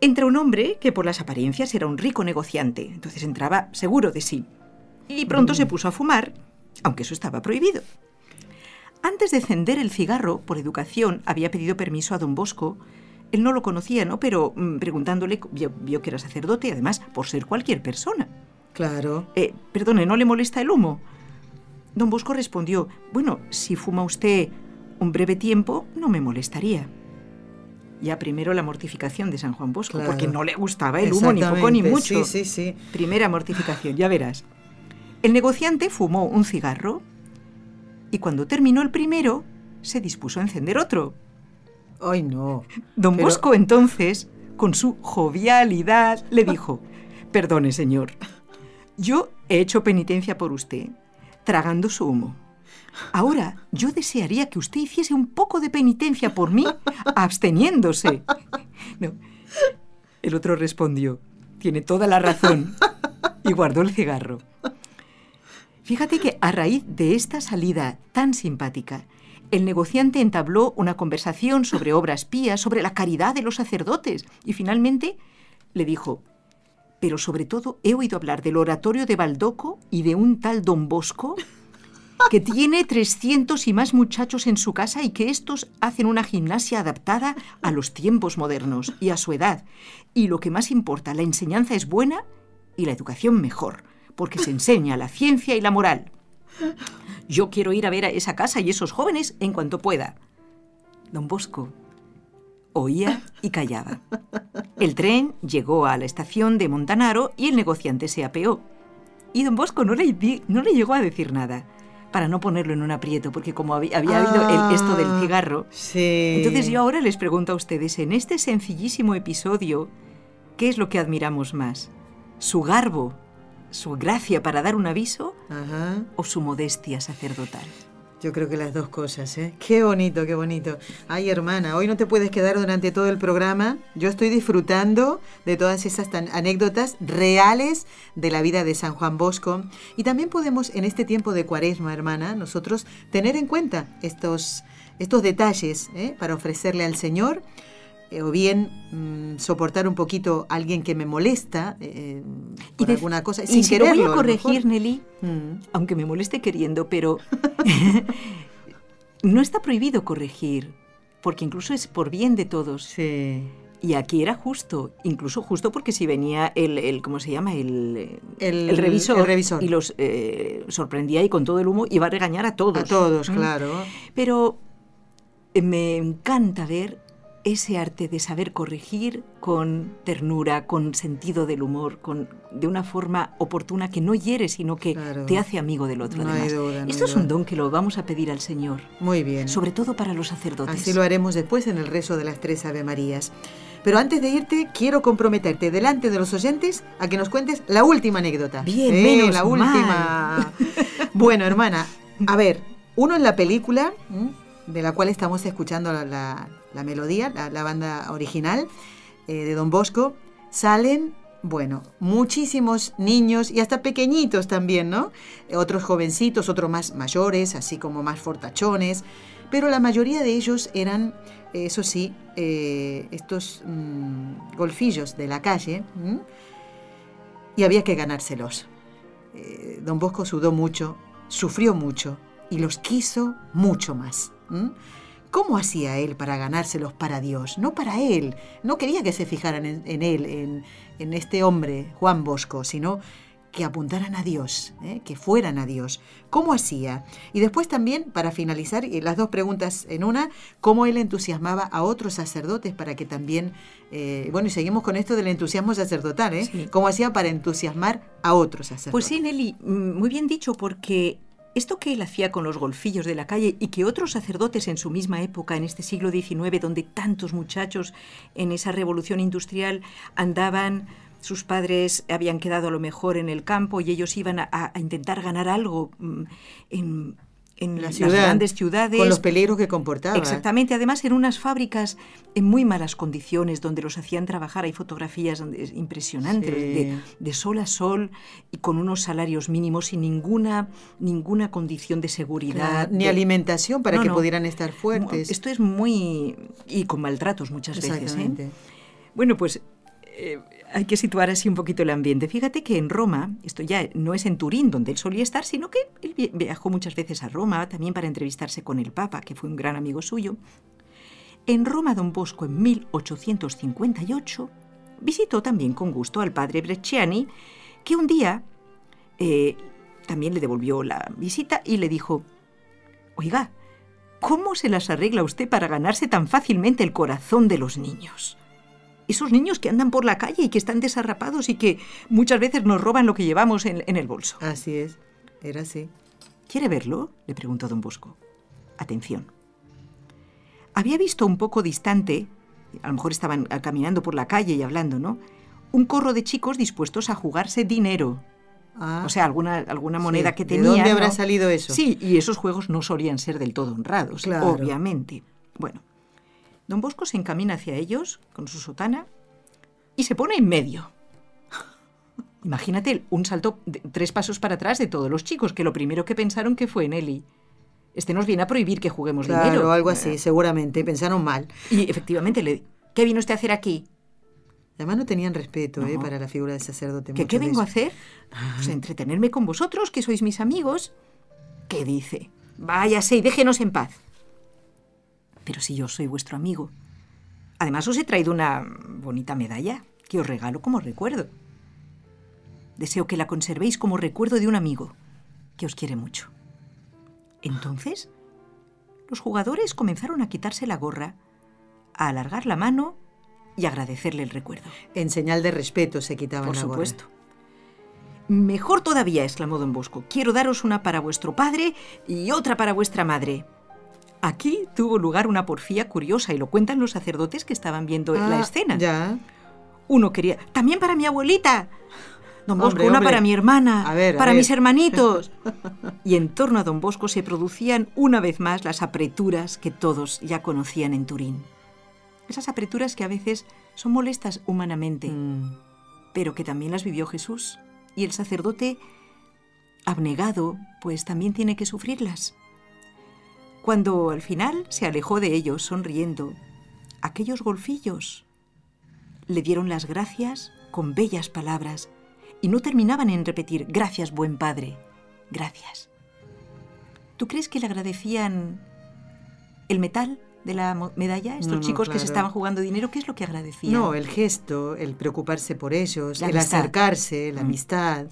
S3: entra un hombre que por las apariencias era un rico negociante, entonces entraba seguro de sí. Y pronto se mm. puso a fumar aunque eso estaba prohibido. Antes de encender el cigarro, por educación, había pedido permiso a don Bosco. Él no lo conocía, ¿no? Pero mm, preguntándole, vio, que era sacerdote, además, por ser cualquier persona.
S1: Claro.
S3: Eh, perdone, ¿no le molesta el humo? Don Bosco respondió, bueno, si fuma usted un breve tiempo, no me molestaría. Ya primero la mortificación de San Juan Bosco, porque no le gustaba el humo ni poco ni mucho.
S1: Sí, sí, sí.
S3: Primera mortificación, ya verás. El negociante fumó un cigarro y cuando terminó el primero, se dispuso a encender otro.
S1: ¡Ay, no!
S3: Don Bosco entonces, con su jovialidad, le dijo, perdone, señor, yo he hecho penitencia por usted, tragando su humo. Ahora, yo desearía que usted hiciese un poco de penitencia por mí, absteniéndose. No. El otro respondió, tiene toda la razón, y guardó el cigarro. Fíjate que a raíz de esta salida tan simpática, el negociante entabló una conversación sobre obras pías, sobre la caridad de los sacerdotes, y finalmente le dijo, pero sobre todo he oído hablar del oratorio de Baldoco y de un tal Don Bosco que tiene 300 y más muchachos en su casa y que estos hacen una gimnasia adaptada a los tiempos modernos y a su edad. Y lo que más importa, la enseñanza es buena y la educación mejor porque se enseña la ciencia y la moral. Yo quiero ir a ver a esa casa y esos jóvenes en cuanto pueda. Don Bosco oía y callaba. El tren llegó a la estación de Montanaro y el negociante se apeó. Y don Bosco no le, llegó a decir nada para no ponerlo en un aprieto, porque como había, habido ah, el, esto del cigarro. Entonces yo ahora les pregunto a ustedes, en este sencillísimo episodio, ¿qué es lo que admiramos más? ¿Su garbo su gracia para dar un aviso o su modestia sacerdotal.
S1: Yo creo que las dos cosas, ¿eh? Qué bonito, qué bonito. Ay, hermana, hoy no te puedes quedar durante todo el programa. Yo estoy disfrutando de todas esas anécdotas reales de la vida de San Juan Bosco. Y también podemos, en este tiempo de cuaresma, hermana, nosotros tener en cuenta estos, estos detalles ¿eh? para ofrecerle al Señor eh, o bien mm, soportar un poquito a alguien que me molesta por eh, eh, de, alguna cosa.
S3: Y sin si voy a corregir, Nelly, mm. aunque me moleste queriendo, pero no está prohibido corregir, porque incluso es por bien de todos.
S1: Sí.
S3: Y aquí era justo, incluso justo porque si venía el, el ¿cómo se llama? El, el, revisor, Y los sorprendía y con todo el humo iba a regañar a todos.
S1: A todos, mm. claro.
S3: Pero me encanta ver ese arte de saber corregir con ternura, con sentido del humor, con, de una forma oportuna que no hiere, sino que te hace amigo del otro. además. Esto es un don que lo vamos a pedir al Señor.
S1: Muy bien.
S3: Sobre todo para los sacerdotes.
S1: Así lo haremos después en el rezo de las tres Ave Marías. Pero antes de irte, quiero comprometerte delante de los oyentes a que nos cuentes la última anécdota.
S3: Bien, eh, la última.
S1: bueno, hermana, a ver, uno en la película de la cual estamos escuchando la, la melodía, la, banda original eh, de Don Bosco, salen, bueno, muchísimos niños y hasta pequeñitos también, ¿no? Otros jovencitos, otros más mayores, así como más fortachones, pero la mayoría de ellos eran, eh, eso sí, eh, estos mm, golfillos de la calle, y había que ganárselos. don Bosco sudó mucho, sufrió mucho y los quiso mucho más. ¿Cómo hacía él para ganárselos para Dios? No para él. No quería que se fijaran en, él, en, este hombre, Juan Bosco, sino que apuntaran a Dios, ¿eh? que fueran a Dios. ¿Cómo hacía? Y después también, para finalizar, eh, las dos preguntas en una, cómo él entusiasmaba a otros sacerdotes para que también, eh, bueno, y seguimos con esto del entusiasmo sacerdotal, ¿eh? ¿Cómo hacía para entusiasmar a otros sacerdotes? Pues
S3: sí, Nelly, mm, muy bien dicho, porque esto que él hacía con los golfillos de la calle y que otros sacerdotes en su misma época, en este siglo XIX, donde tantos muchachos en esa revolución industrial andaban sus padres habían quedado a lo mejor en el campo y ellos iban a, intentar ganar algo mm, en en las grandes ciudades.
S1: Con los peligros que comportaba.
S3: Exactamente, además en unas fábricas en muy malas condiciones donde los hacían trabajar, hay fotografías impresionantes de, sol a sol y con unos salarios mínimos y ninguna, ninguna condición de seguridad.
S1: ni alimentación para que pudieran estar fuertes.
S3: Esto es muy... y con maltratos muchas veces. ¿eh? Bueno, pues eh, hay que situar así un poquito el ambiente. Fíjate que en Roma, esto ya no es en Turín donde él solía estar, sino que él viajó muchas veces a Roma también para entrevistarse con el Papa, que fue un gran amigo suyo. En Roma, don Bosco, en 1858, visitó también con gusto al padre Brecciani, que un día eh, también le devolvió la visita y le dijo, oiga, ¿cómo se las arregla usted para ganarse tan fácilmente el corazón de los niños? esos niños que andan por la calle y que están desarrapados y que muchas veces nos roban lo que llevamos en, el bolso.
S1: Así es, era así.
S3: ¿Quiere verlo? le preguntó don Bosco. Atención. Había visto un poco distante, a lo mejor estaban caminando por la calle y hablando, ¿no? Un corro de chicos dispuestos a jugarse dinero. Ah. o sea, alguna, alguna moneda que tenía. ¿De
S1: dónde habrá salido eso?
S3: Sí, y esos juegos no solían ser del todo honrados, obviamente. Bueno, Don Bosco se encamina hacia ellos con su sotana y se pone en medio. Imagínate un salto de tres pasos para atrás de todos los chicos, que lo primero que pensaron que fue Nelly. Este nos viene a prohibir que juguemos claro,
S1: algo así, eh. seguramente. Pensaron mal.
S3: Y efectivamente le ¿qué vino usted a hacer aquí?
S1: Además no tenían respeto ¿eh? para la figura del sacerdote.
S3: ¿Qué, ¿qué vengo a hacer? Pues a entretenerme con vosotros, que sois mis amigos. ¿Qué dice? Váyase y déjenos en paz. Pero si yo soy vuestro amigo. Además os he traído una bonita medalla que os regalo como recuerdo. Deseo que la conservéis como recuerdo de un amigo que os quiere mucho. Entonces, los jugadores comenzaron a quitarse la gorra, a alargar la mano y agradecerle el recuerdo.
S1: En señal de respeto se quitaban Por supuesto.
S3: Mejor todavía, exclamó don Bosco. Quiero daros una para vuestro padre y otra para vuestra madre. Aquí tuvo lugar una porfía curiosa y lo cuentan los sacerdotes que estaban viendo la ah, escena.
S1: Ya.
S3: Uno quería, también para mi abuelita. Don Bosco, una para mi hermana, para mis hermanitos. Y en torno a Don Bosco se producían una vez más las apreturas que todos ya conocían en Turín. Esas apreturas que a veces son molestas humanamente, mm. pero que también las vivió Jesús. Y el sacerdote abnegado, pues también tiene que sufrirlas cuando al final se alejó de ellos sonriendo, aquellos golfillos le dieron las gracias con bellas palabras y no terminaban en repetir, gracias buen padre, gracias. ¿Tú crees que le agradecían el metal de la medalla? Estos chicos que se estaban jugando dinero, ¿qué es lo que agradecían?
S1: No, el gesto, el preocuparse por ellos, el acercarse, la mm. amistad.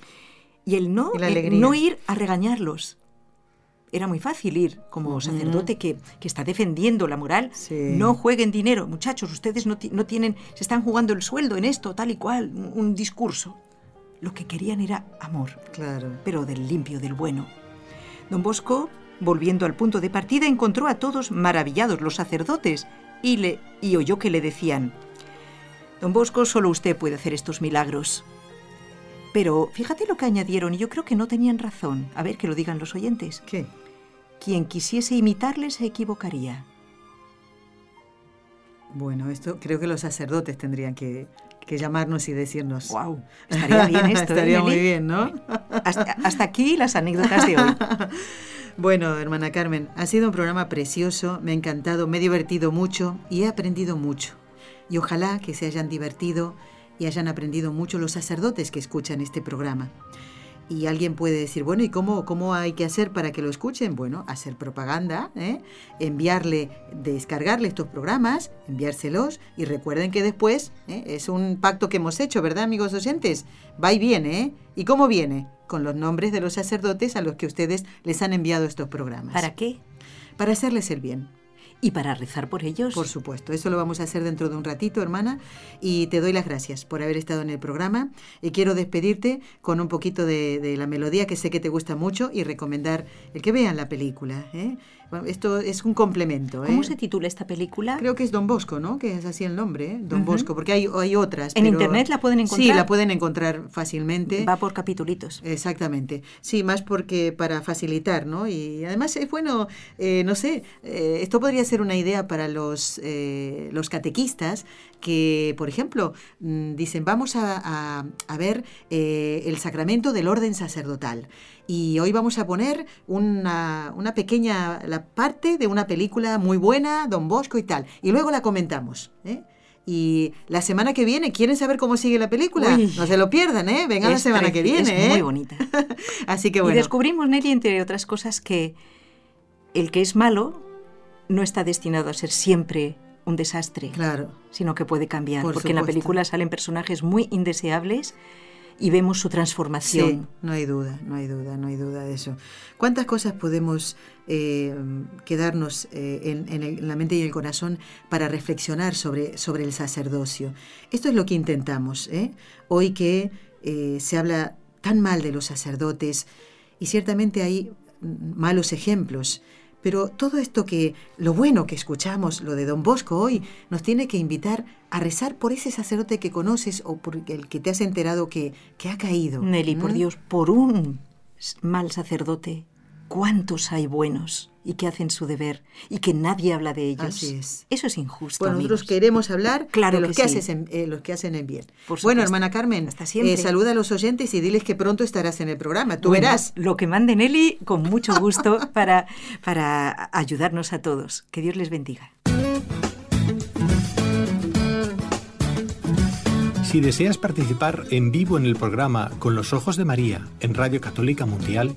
S3: Y el no ir a regañarlos era muy fácil ir como sacerdote que, está defendiendo la moral. No jueguen dinero, muchachos, ustedes no, tienen, se están jugando el sueldo en esto, tal y cual, un, discurso. Lo que querían era amor, claro. pero del limpio, del bueno. Don Bosco, volviendo al punto de partida, encontró a todos maravillados los sacerdotes y, le, y oyó que le decían, Don Bosco, solo usted puede hacer estos milagros. Pero fíjate lo que añadieron y yo creo que no tenían razón. A ver, que lo digan los oyentes.
S1: ¿Qué?
S3: Quien quisiese imitarle se equivocaría.
S1: Bueno, esto creo que los sacerdotes tendrían que, que llamarnos y decirnos.
S3: ¡Guau!
S1: Estaría bien esto.
S3: ¿eh, estaría muy bien, ¿no? Hasta, hasta, aquí las anécdotas de hoy.
S1: bueno, hermana Carmen, ha sido un programa precioso, me ha encantado, me he divertido mucho y he aprendido mucho. Y ojalá que se hayan divertido y hayan aprendido mucho los sacerdotes que escuchan este programa. Y alguien puede decir, bueno, ¿y cómo, cómo hay que hacer para que lo escuchen? Bueno, hacer propaganda, ¿eh? enviarle, descargarle estos programas, enviárselos y recuerden que después ¿eh? es un pacto que hemos hecho, ¿verdad, amigos docentes? Va y viene, ¿eh? ¿Y cómo viene? Con los nombres de los sacerdotes a los que ustedes les han enviado estos programas.
S3: ¿Para qué?
S1: Para hacerles el bien
S3: y para rezar por ellos.
S1: Por supuesto, eso lo vamos a hacer dentro de un ratito, hermana, y te doy las gracias por haber estado en el programa y quiero despedirte con un poquito de, la melodía que sé que te gusta mucho y recomendar el que vean la película. ¿eh? esto es un complemento.
S3: ¿Cómo ¿eh? se titula esta película?
S1: Creo que es Don Bosco, ¿no? Que es así el nombre, ¿eh? Don Bosco, porque hay, hay otras.
S3: ¿En internet la pueden encontrar?
S1: Sí, la pueden encontrar fácilmente.
S3: Va por capitulitos.
S1: Exactamente. Sí, más porque para facilitar, ¿no? Y además es bueno, eh, no sé, esto podría ser una idea para los, los catequistas que, por ejemplo, mm, dicen, vamos a, a, a ver el sacramento del orden sacerdotal y hoy vamos a poner una, pequeña la parte de una película muy buena, Don Bosco y tal, y luego la comentamos. ¿eh? Y la semana que viene, ¿quieren saber cómo sigue la película? no se lo pierdan, ¿eh? Vengan la semana que viene. Es ¿eh?
S3: muy bonita.
S1: Así que bueno.
S3: Y descubrimos, Nelly, entre otras cosas, que el que es malo no está destinado a ser siempre un desastre.
S1: Claro.
S3: Sino que puede cambiar. porque en la película salen personajes muy indeseables y vemos su transformación.
S1: no hay duda, no hay duda, no hay duda de eso. ¿Cuántas cosas podemos eh, quedarnos eh, en, la mente y el corazón para reflexionar sobre, sobre el sacerdocio? Esto es lo que intentamos. ¿eh? Hoy que se habla tan mal de los sacerdotes y ciertamente hay malos ejemplos pero todo esto que, lo bueno que escuchamos, lo de don Bosco hoy, nos tiene que invitar a rezar por ese sacerdote que conoces o por el que te has enterado que, ha caído.
S3: Nelly, por Dios, por un mal sacerdote ¿Cuántos hay buenos y que hacen su deber y que nadie habla de
S1: ellos?
S3: Eso es injusto.
S1: Pues nosotros queremos hablar de los que, eh, hacen, el bien. bueno, hermana Carmen, eh, saluda a los oyentes y diles que pronto estarás en el programa. Tú verás.
S3: Lo que mande Nelly, con mucho gusto para, para ayudarnos a todos. Que Dios les bendiga.
S8: Si deseas participar en vivo en el programa Con los Ojos de María en Radio Católica Mundial,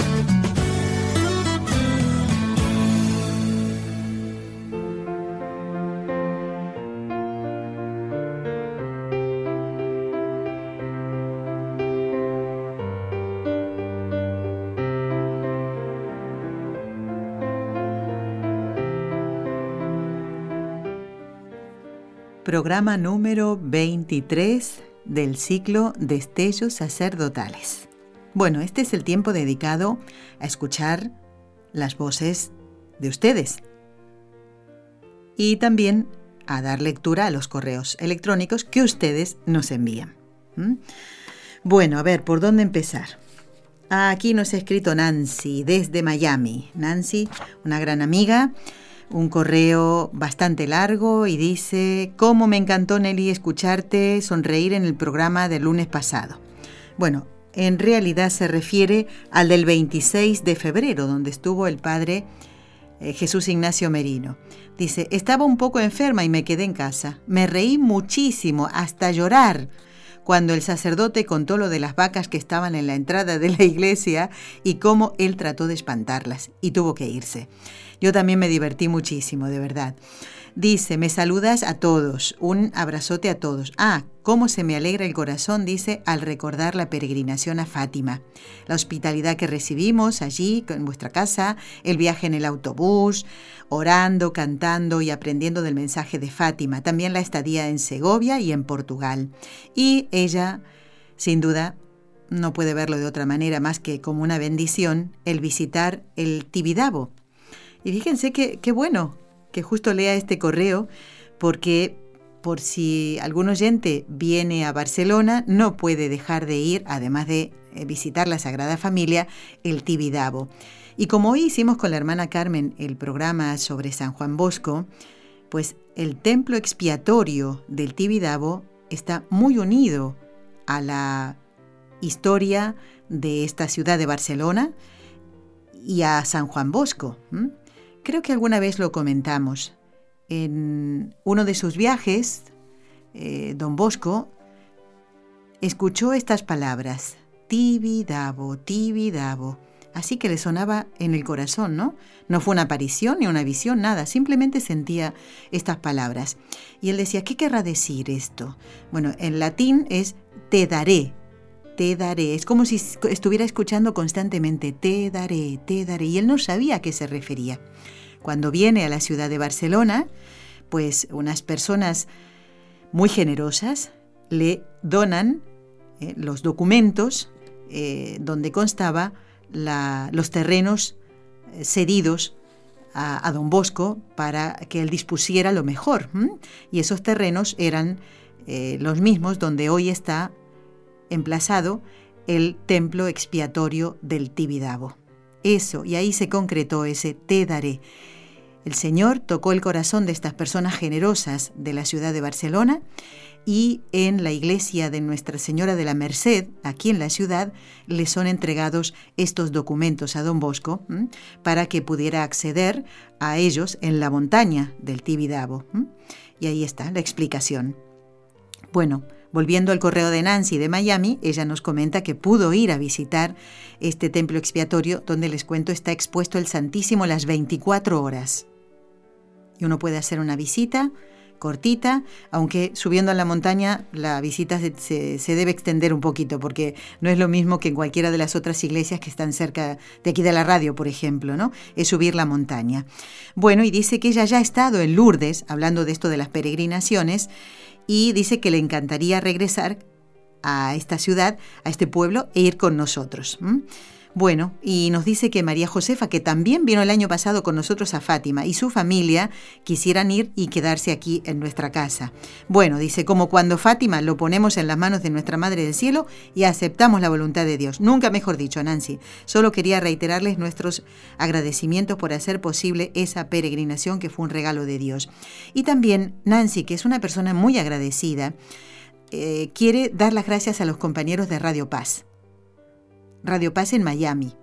S1: programa número 23 del ciclo Destellos Sacerdotales. Bueno, este es el tiempo dedicado a escuchar las voces de ustedes y también a dar lectura a los correos electrónicos que ustedes nos envían. ¿Mm? Bueno, a ver, ¿por dónde empezar? Aquí nos ha escrito Nancy desde Miami. Nancy, una gran amiga un correo bastante largo y dice, ¿cómo me encantó Nelly escucharte sonreír en el programa del lunes pasado? Bueno, en realidad se refiere al del 26 de febrero, donde estuvo el padre eh, Jesús Ignacio Merino. Dice, estaba un poco enferma y me quedé en casa. Me reí muchísimo, hasta llorar cuando el sacerdote contó lo de las vacas que estaban en la entrada de la iglesia y cómo él trató de espantarlas y tuvo que irse. Yo también me divertí muchísimo, de verdad. Dice, me saludas a todos, un abrazote a todos. Ah, cómo se me alegra el corazón, dice, al recordar la peregrinación a Fátima, la hospitalidad que recibimos allí, en vuestra casa, el viaje en el autobús, orando, cantando y aprendiendo del mensaje de Fátima, también la estadía en Segovia y en Portugal. Y ella, sin duda, no puede verlo de otra manera más que como una bendición el visitar el Tibidabo, y fíjense que qué bueno que justo lea este correo, porque por si algún oyente viene a Barcelona, no puede dejar de ir, además de eh, visitar la Sagrada Familia, el Tibidabo. Y como hoy hicimos con la hermana Carmen el programa sobre San Juan Bosco, pues el templo expiatorio del Tibidabo está muy unido a la historia de esta ciudad de Barcelona y a San Juan Bosco. Creo que alguna vez lo comentamos. En uno de sus viajes, eh, don Bosco escuchó estas palabras, tibidabo, tibidabo. Así que le sonaba en el corazón, ¿no? No fue una aparición ni una visión, nada, simplemente sentía estas palabras. Y él decía, ¿qué querrá decir esto? Bueno, en latín es te daré, te daré. Es como si estuviera escuchando constantemente, te daré, te daré. Y él no sabía a qué se refería. Cuando viene a la ciudad de Barcelona, pues unas personas muy generosas le donan eh, los documentos eh, donde constaba los terrenos eh, cedidos a, don Bosco para que él dispusiera lo mejor. Y esos terrenos eran los mismos donde hoy está emplazado el templo expiatorio del Tibidabo. Eso, y ahí se concretó ese te daré. El Señor tocó el corazón de estas personas generosas de la ciudad de Barcelona y en la iglesia de Nuestra Señora de la Merced, aquí en la ciudad, le son entregados estos documentos a don Bosco para que pudiera acceder a ellos en la montaña del Tibidabo. Y ahí está la explicación. Bueno, Volviendo al correo de Nancy de Miami, ella nos comenta que pudo ir a visitar este templo expiatorio donde les cuento está expuesto el Santísimo las 24 horas. Y uno puede hacer una visita cortita, aunque subiendo a la montaña la visita se, debe extender un poquito, porque no es lo mismo que en cualquiera de las otras iglesias que están cerca de aquí de la radio, por ejemplo, ¿no? Es subir la montaña. Bueno, y dice que ella ya ha estado en Lourdes, hablando de esto de las peregrinaciones, y dice que le encantaría regresar a esta ciudad, a este pueblo, e ir con nosotros. Bueno, y nos dice que María Josefa, que también vino el año pasado con nosotros a Fátima y su familia, quisieran ir y quedarse aquí en nuestra casa. Bueno, dice, como cuando Fátima lo ponemos en las manos de nuestra Madre del Cielo y aceptamos la voluntad de Dios. Nunca mejor dicho, Nancy. Solo quería reiterarles nuestros agradecimientos por hacer posible esa peregrinación que fue un regalo de Dios. Y también Nancy, que es una persona muy agradecida, eh, quiere dar las gracias a los compañeros de Radio Paz Radio Paz en Miami,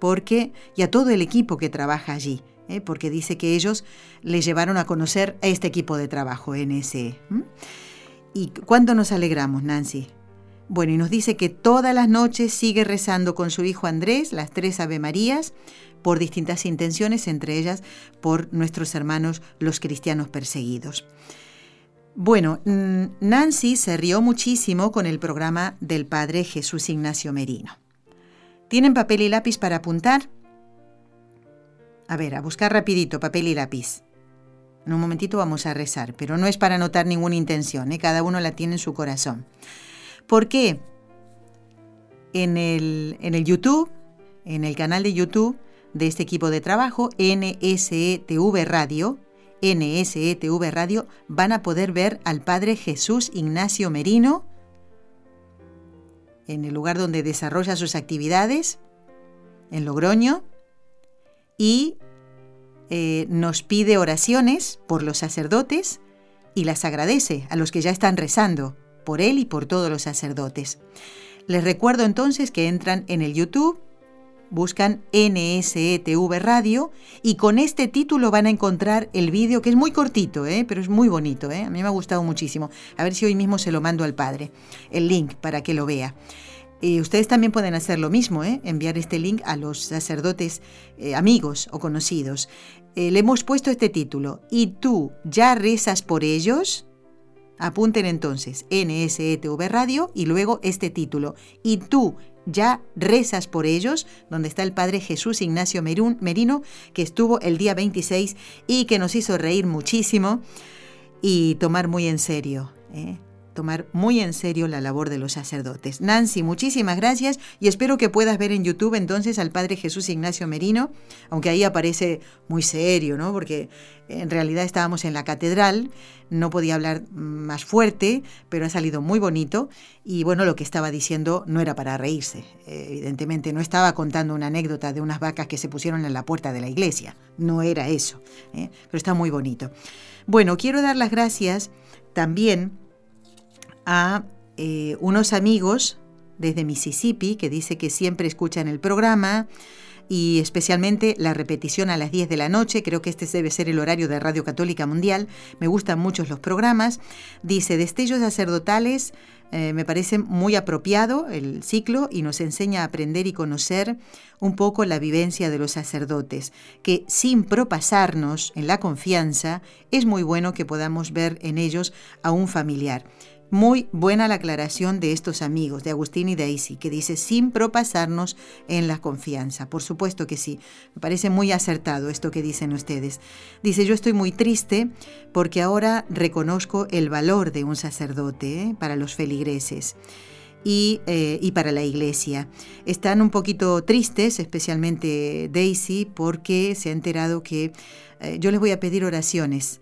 S1: porque, y a todo el equipo que trabaja allí, ¿eh? porque dice que ellos le llevaron a conocer a este equipo de trabajo, NSE. ¿Y cuánto nos alegramos, Nancy? Bueno, y nos dice que todas las noches sigue rezando con su hijo Andrés las tres Ave Marías por distintas intenciones, entre ellas por nuestros hermanos los cristianos perseguidos. Bueno, mm, Nancy se rió muchísimo con el programa del padre Jesús Ignacio Merino. ¿Tienen papel y lápiz para apuntar? A ver, a buscar rapidito papel y lápiz. En un momentito vamos a rezar, pero no es para anotar ninguna intención, ¿eh? cada uno la tiene en su corazón. ¿Por qué? En el, YouTube, en el canal de YouTube de este equipo de trabajo, NSETV Radio, NSETV Radio, van a poder ver al Padre Jesús Ignacio Merino, en el lugar donde desarrolla sus actividades, en Logroño, y eh, nos pide oraciones por los sacerdotes y las agradece a los que ya están rezando por él y por todos los sacerdotes. Les recuerdo entonces que entran en el YouTube buscan NSETV Radio y con este título van a encontrar el vídeo, que es muy cortito, ¿eh? pero es muy bonito. ¿eh? A mí me ha gustado muchísimo. A ver si hoy mismo se lo mando al padre, el link para que lo vea. Y eh, ustedes también pueden hacer lo mismo, enviar este link a los sacerdotes amigos o conocidos. le hemos puesto este título, ¿y tú ya rezas por ellos? Apunten entonces NSETV Radio y luego este título, ¿y tú ya rezas por ellos, donde está el padre Jesús Ignacio Merino, que estuvo el día 26 y que nos hizo reír muchísimo y tomar muy en serio. ¿eh? tomar muy en serio la labor de los sacerdotes. Nancy, muchísimas gracias y espero que puedas ver en YouTube entonces al Padre Jesús Ignacio Merino, aunque ahí aparece muy serio, ¿no? Porque en realidad estábamos en la catedral, no podía hablar más fuerte, pero ha salido muy bonito y bueno, lo que estaba diciendo no era para reírse, evidentemente, no estaba contando una anécdota de unas vacas que se pusieron en la puerta de la iglesia, no era eso, ¿eh? pero está muy bonito. Bueno, quiero dar las gracias también a eh, unos amigos desde Mississippi que dice que siempre escuchan el programa y especialmente la repetición a las 10 de la noche, creo que este debe ser el horario de Radio Católica Mundial, me gustan muchos los programas, dice Destellos sacerdotales, eh, me parece muy apropiado el ciclo y nos enseña a aprender y conocer un poco la vivencia de los sacerdotes, que sin propasarnos en la confianza, es muy bueno que podamos ver en ellos a un familiar. Muy buena la aclaración de estos amigos, de Agustín y Daisy, que dice sin propasarnos en la confianza. Por supuesto que sí, me parece muy acertado esto que dicen ustedes. Dice, yo estoy muy triste porque ahora reconozco el valor de un sacerdote ¿eh? para los feligreses. Eh, y, para la iglesia. Están un poquito tristes, especialmente Daisy, porque se ha enterado que eh, yo les voy a pedir oraciones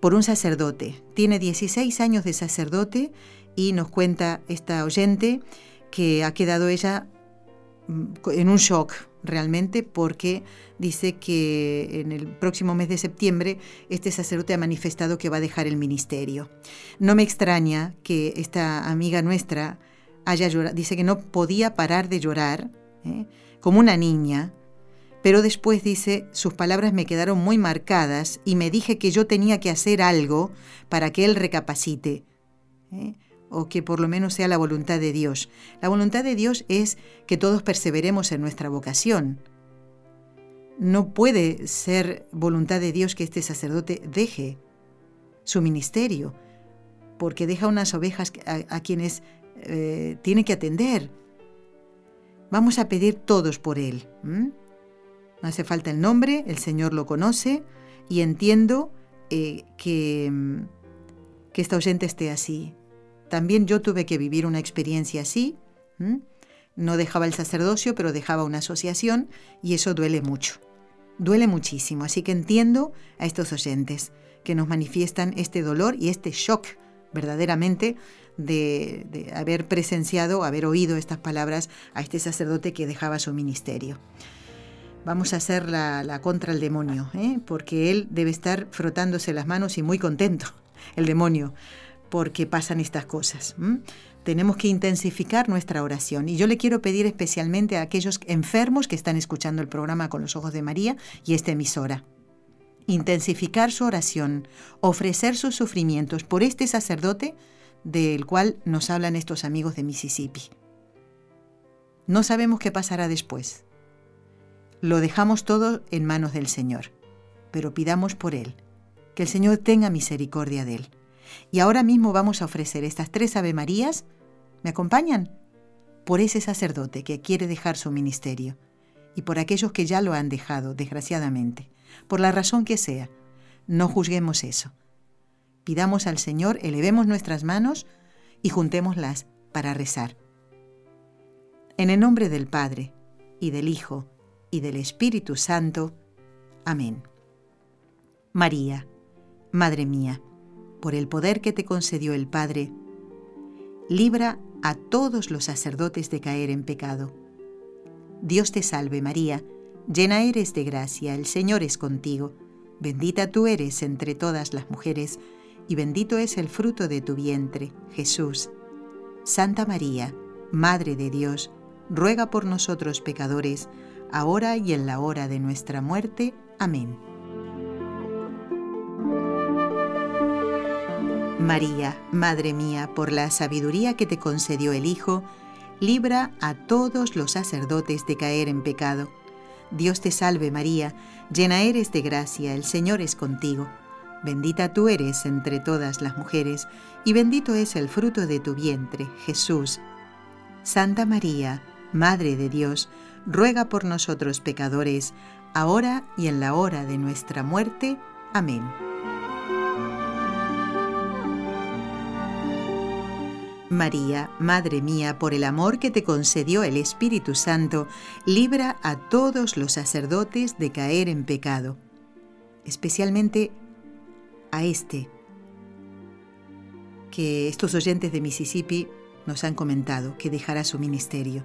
S1: por un sacerdote. Tiene 16 años de sacerdote y nos cuenta esta oyente que ha quedado ella mm, en un shock realmente porque dice que en el próximo mes de septiembre este sacerdote ha manifestado que va a dejar el ministerio. No me extraña que esta amiga nuestra haya llorado, dice que no podía parar de llorar ¿eh? como una niña pero después dice, sus palabras me quedaron muy marcadas y me dije que yo tenía que hacer algo para que él recapacite, ¿eh? o que por lo menos sea la voluntad de Dios. La voluntad de Dios es que todos perseveremos en nuestra vocación. No puede ser voluntad de Dios que este sacerdote deje su ministerio, porque deja unas ovejas a, quienes eh, tiene que atender. Vamos a pedir todos por él. No hace falta el nombre, el Señor lo conoce y entiendo eh, que, mm, que esta oyente esté así. También yo tuve que vivir una experiencia así. No dejaba el sacerdocio, pero dejaba una asociación y eso duele mucho. Duele muchísimo, así que entiendo a estos oyentes que nos manifiestan este dolor y este shock verdaderamente de, de, haber presenciado, haber oído estas palabras a este sacerdote que dejaba su ministerio vamos a hacer la, contra el demonio, ¿eh? porque él debe estar frotándose las manos y muy contento, el demonio, porque pasan estas cosas. Tenemos que intensificar nuestra oración y yo le quiero pedir especialmente a aquellos enfermos que están escuchando el programa con los ojos de María y esta emisora. Intensificar su oración, ofrecer sus sufrimientos por este sacerdote del cual nos hablan estos amigos de Mississippi. No sabemos qué pasará después, lo dejamos todo en manos del Señor, pero pidamos por Él, que el Señor tenga misericordia de Él. Y ahora mismo vamos a ofrecer estas tres Ave Marías, ¿me acompañan? Por ese sacerdote que quiere dejar su ministerio y por aquellos que ya lo han dejado, desgraciadamente, por la razón que sea. No juzguemos eso. Pidamos al Señor, elevemos nuestras manos y juntémoslas para rezar. En el nombre del Padre, y del Hijo, y del Espíritu Santo. Amén. María, Madre mía, por el poder que te concedió el Padre, libra a todos los sacerdotes de caer en pecado. Dios te salve María, llena eres de gracia, el Señor es contigo, bendita tú eres entre todas las mujeres, y bendito es el fruto de tu vientre, Jesús. Santa María, Madre de Dios, ruega por nosotros pecadores, ahora y en la hora de nuestra muerte. Amén. María, Madre mía, por la sabiduría que te concedió el Hijo, libra a todos los sacerdotes de caer en pecado. Dios te salve María, llena eres de gracia, el Señor es contigo. Bendita tú eres entre todas las mujeres, y bendito es el fruto de tu vientre, Jesús. Santa María, Madre de Dios, ruega por nosotros pecadores, ahora y en la hora de nuestra muerte. Amén. María, Madre mía, por el amor que te concedió el Espíritu Santo, libra a todos los sacerdotes de caer en pecado, especialmente a este que estos oyentes de Mississippi nos han comentado que dejará su ministerio.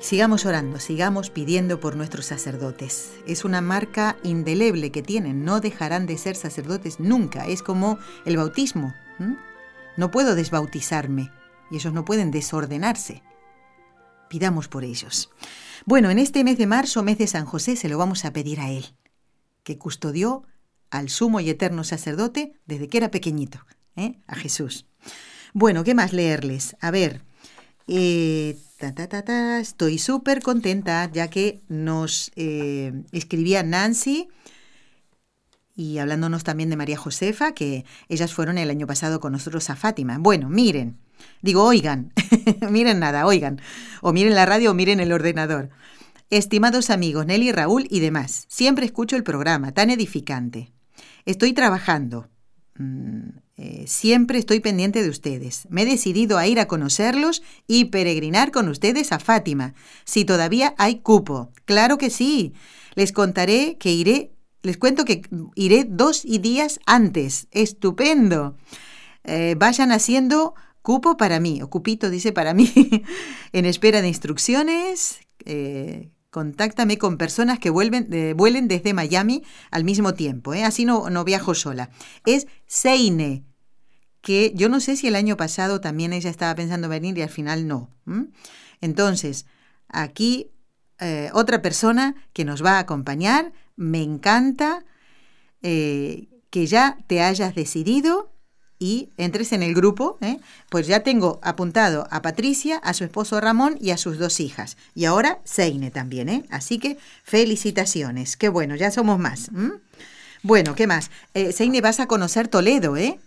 S1: Sigamos orando, sigamos pidiendo por nuestros sacerdotes. Es una marca indeleble que tienen, no dejarán de ser sacerdotes nunca. Es como el bautismo. No puedo desbautizarme y esos no pueden desordenarse. Pidamos por ellos. Bueno, en este mes de marzo, mes de San José, se lo vamos a pedir a él, que custodió al sumo y eterno sacerdote desde que era pequeñito, ¿eh? a Jesús. Bueno, ¿qué más leerles? A ver, eh, Estoy súper contenta ya que nos eh, escribía Nancy y hablándonos también de María Josefa, que ellas fueron el año pasado con nosotros a Fátima. Bueno, miren, digo, oigan, miren nada, oigan, o miren la radio o miren el ordenador. Estimados amigos Nelly, Raúl y demás, siempre escucho el programa, tan edificante. Estoy trabajando. Mm, eh, siempre estoy pendiente de ustedes. Me he decidido a ir a conocerlos y peregrinar con ustedes a Fátima, si todavía hay cupo. Claro que sí. Les contaré que iré, les cuento que iré dos días antes. Estupendo. Eh, vayan haciendo cupo para mí, o cupito dice para mí, en espera de instrucciones. Eh, contáctame con personas que vuelven, vuelen desde Miami al mismo tiempo. Así no, no viajo sola. Es Seine, que yo no sé si el año pasado también ella estaba pensando venir y al final no. Entonces, aquí eh, otra persona que nos va a acompañar, me encanta eh, que ya te hayas decidido y entres en el grupo, ¿eh? pues ya tengo apuntado a Patricia, a su esposo Ramón y a sus dos hijas. Y ahora Seine también, ¿eh? Así que felicitaciones. Qué bueno, ya somos más. Bueno, ¿qué más? Eh, Seine, vas a conocer Toledo, ¿eh?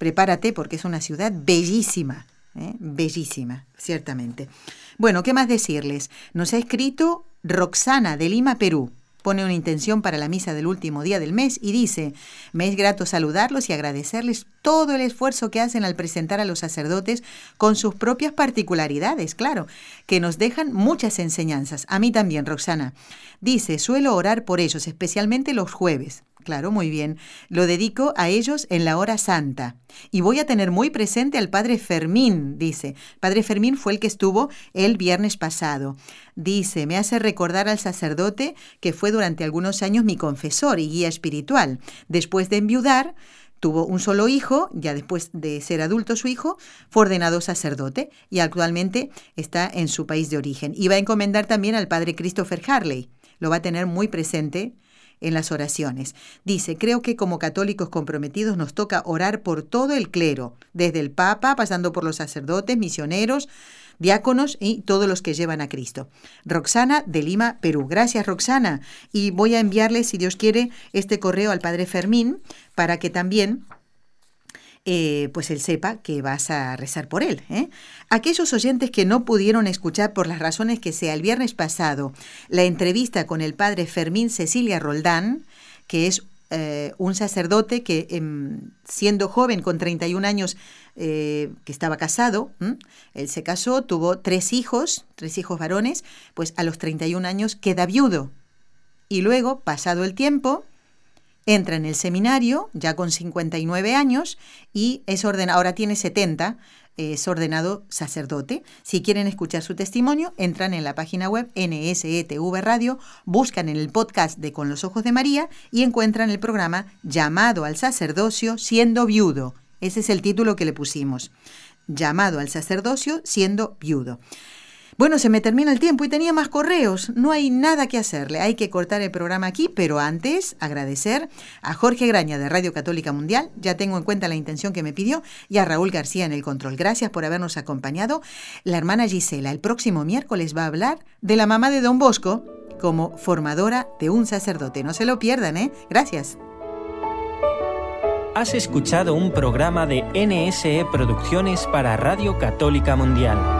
S1: prepárate porque es una ciudad bellísima, ¿eh? bellísima, ciertamente. Bueno, ¿qué más decirles? Nos ha escrito Roxana de Lima, Perú. Pone una intención para la misa del último día del mes y dice, me es grato saludarlos y agradecerles todo el esfuerzo que hacen al presentar a los sacerdotes con sus propias particularidades, claro, que nos dejan muchas enseñanzas. A mí también, Roxana. Dice, suelo orar por ellos, especialmente los jueves. Claro, muy bien. Lo dedico a ellos en la hora santa. Y voy a tener muy presente al padre Fermín, dice. Padre Fermín fue el que estuvo el viernes pasado. Dice, me hace recordar al sacerdote que fue durante algunos años mi confesor y guía espiritual. Después de enviudar, Tuvo un solo hijo, ya después de ser adulto su hijo, fue ordenado sacerdote y actualmente está en su país de origen. Y va a encomendar también al padre Christopher Harley. Lo va a tener muy presente en las oraciones. Dice, creo que como católicos comprometidos nos toca orar por todo el clero, desde el Papa, pasando por los sacerdotes, misioneros, diáconos y todos los que llevan a Cristo. Roxana de Lima, Perú. Gracias, Roxana. Y voy a enviarle, si Dios quiere, este correo al Padre Fermín para que también eh, pues él sepa que vas a rezar por él. ¿eh? Aquellos oyentes que no pudieron escuchar por las razones que sea el viernes pasado la entrevista con el padre Fermín Cecilia Roldán, que es eh, un sacerdote que em, siendo joven, con 31 años, que estaba casado, él se casó, tuvo tres hijos, tres hijos varones, pues a los 31 años queda viudo. Y luego, pasado el tiempo, Entra en el seminario ya con 59 años y es ahora tiene 70, es ordenado sacerdote. Si quieren escuchar su testimonio, entran en la página web NSETV Radio, buscan en el podcast de Con los Ojos de María y encuentran el programa Llamado al Sacerdocio siendo viudo. Ese es el título que le pusimos. Llamado al sacerdocio siendo viudo. Bueno, se me termina el tiempo y tenía más correos. No hay nada que hacerle. Hay que cortar el programa aquí, pero antes agradecer a Jorge Graña de Radio Católica Mundial. Ya tengo en cuenta la intención que me pidió y a Raúl García en el control. Gracias por habernos acompañado. La hermana Gisela el próximo miércoles va a hablar de la mamá de Don Bosco como formadora de un sacerdote. No se lo pierdan, ¿eh? Gracias.
S8: Has escuchado un programa de NSE Producciones para Radio Católica Mundial.